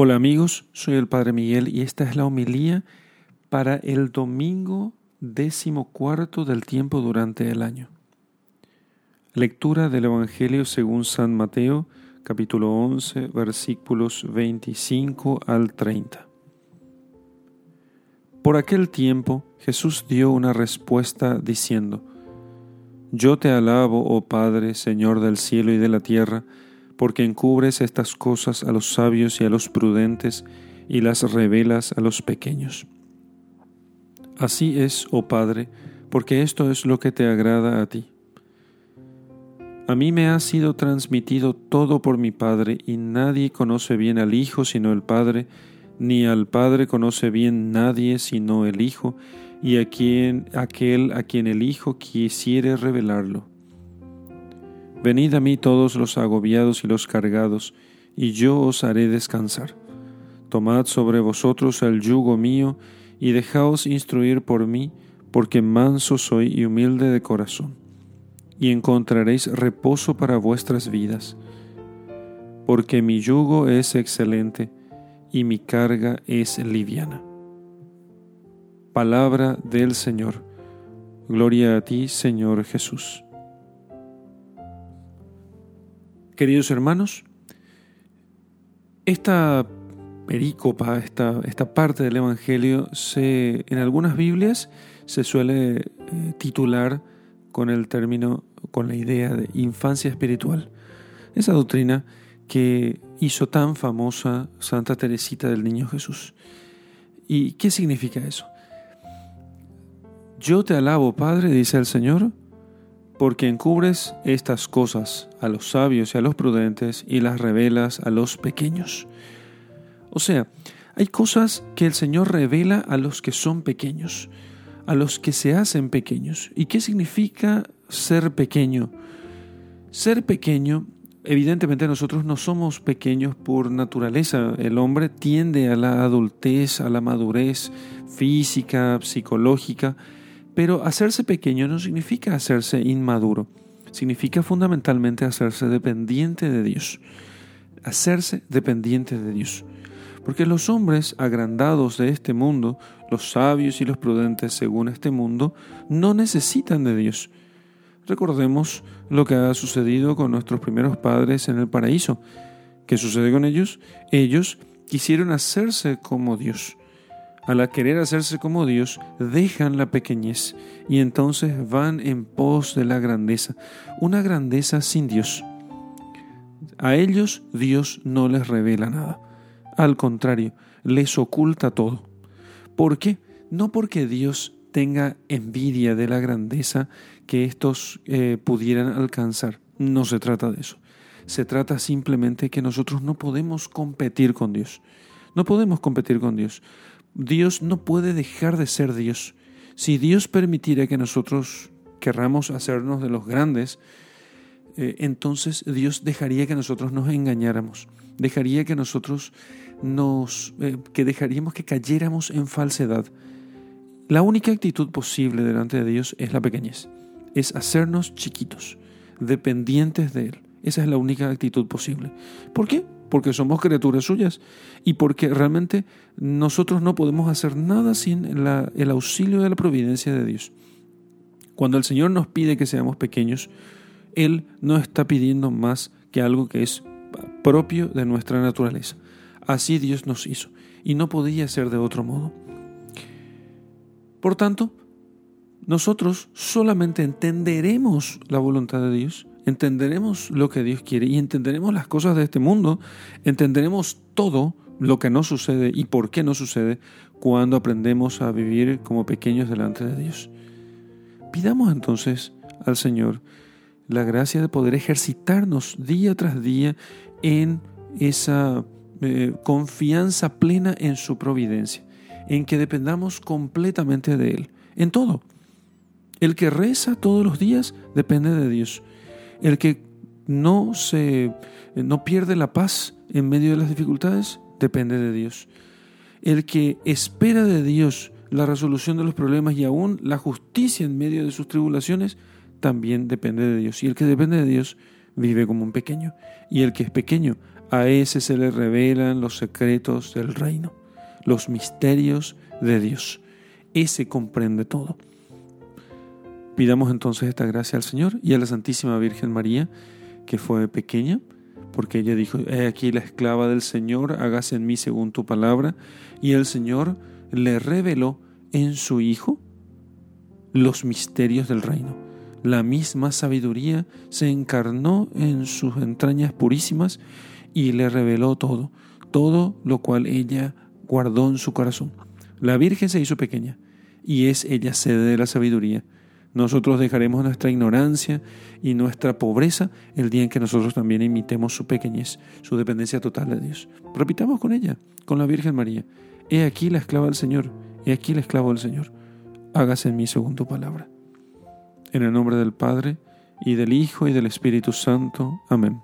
Hola amigos, soy el Padre Miguel y esta es la homilía para el domingo décimo cuarto del tiempo durante el año. Lectura del Evangelio según San Mateo, capítulo 11, versículos 25 al 30. Por aquel tiempo Jesús dio una respuesta diciendo, Yo te alabo, oh Padre, Señor del cielo y de la tierra, porque encubres estas cosas a los sabios y a los prudentes y las revelas a los pequeños. Así es, oh Padre, porque esto es lo que te agrada a ti. A mí me ha sido transmitido todo por mi Padre, y nadie conoce bien al Hijo sino el Padre, ni al Padre conoce bien nadie sino el Hijo, y a quien, aquel a quien el Hijo quisiere revelarlo. Venid a mí todos los agobiados y los cargados, y yo os haré descansar. Tomad sobre vosotros el yugo mío, y dejaos instruir por mí, porque manso soy y humilde de corazón, y encontraréis reposo para vuestras vidas. Porque mi yugo es excelente, y mi carga es liviana. Palabra del Señor. Gloria a ti, Señor Jesús. Queridos hermanos, esta perícopa, esta, esta parte del Evangelio, se, en algunas Biblias se suele eh, titular con el término, con la idea de infancia espiritual. Esa doctrina que hizo tan famosa Santa Teresita del Niño Jesús. ¿Y qué significa eso? Yo te alabo, Padre, dice el Señor, porque encubres estas cosas a los sabios y a los prudentes y las revelas a los pequeños. O sea, hay cosas que el Señor revela a los que son pequeños, a los que se hacen pequeños. ¿Y qué significa ser pequeño? Ser pequeño, evidentemente nosotros no somos pequeños por naturaleza. El hombre tiende a la adultez, a la madurez física, psicológica, pero hacerse pequeño no significa hacerse inmaduro, significa fundamentalmente hacerse dependiente de Dios. Hacerse dependiente de Dios. Porque los hombres agrandados de este mundo, los sabios y los prudentes según este mundo, no necesitan de Dios. Recordemos lo que ha sucedido con nuestros primeros padres en el paraíso. ¿Qué sucede con ellos? Ellos quisieron hacerse como Dios al querer hacerse como Dios, dejan la pequeñez y entonces van en pos de la grandeza, una grandeza sin Dios. A ellos Dios no les revela nada, al contrario, les oculta todo. ¿Por qué? No porque Dios tenga envidia de la grandeza que estos eh, pudieran alcanzar, no se trata de eso. Se trata simplemente que nosotros no podemos competir con Dios. No podemos competir con Dios. Dios no puede dejar de ser Dios. Si Dios permitiera que nosotros querramos hacernos de los grandes, eh, entonces Dios dejaría que nosotros nos engañáramos, dejaría que nosotros nos, eh, que dejaríamos que cayéramos en falsedad. La única actitud posible delante de Dios es la pequeñez, es hacernos chiquitos, dependientes de Él. Esa es la única actitud posible. ¿Por qué? Porque somos criaturas suyas y porque realmente nosotros no podemos hacer nada sin el auxilio de la providencia de Dios. Cuando el Señor nos pide que seamos pequeños, Él no está pidiendo más que algo que es propio de nuestra naturaleza. Así Dios nos hizo y no podía ser de otro modo. Por tanto, nosotros solamente entenderemos la voluntad de Dios entenderemos lo que Dios quiere y entenderemos las cosas de este mundo, entenderemos todo lo que no sucede y por qué no sucede cuando aprendemos a vivir como pequeños delante de Dios. Pidamos entonces al Señor la gracia de poder ejercitarnos día tras día en esa eh, confianza plena en su providencia, en que dependamos completamente de Él, en todo. El que reza todos los días depende de Dios. El que no se no pierde la paz en medio de las dificultades depende de Dios. El que espera de Dios la resolución de los problemas y aún la justicia en medio de sus tribulaciones también depende de Dios. Y el que depende de Dios vive como un pequeño. Y el que es pequeño A ese se le revelan los secretos del reino, los misterios de Dios. Ese comprende todo. Pidamos entonces esta gracia al Señor y a la Santísima Virgen María, que fue pequeña, porque ella dijo, he aquí la esclava del Señor, hágase en mí según tu palabra, y el Señor le reveló en su Hijo los misterios del reino. La misma sabiduría se encarnó en sus entrañas purísimas y le reveló todo, todo lo cual ella guardó en su corazón. La Virgen se hizo pequeña y es ella sede de la sabiduría. Nosotros dejaremos nuestra ignorancia y nuestra pobreza el día en que nosotros también imitemos su pequeñez, su dependencia total de Dios. Repitamos con ella, con la Virgen María. He aquí la esclava del Señor, he aquí la esclava del Señor. Hágase en mí según tu palabra. En el nombre del Padre, y del Hijo, y del Espíritu Santo. Amén.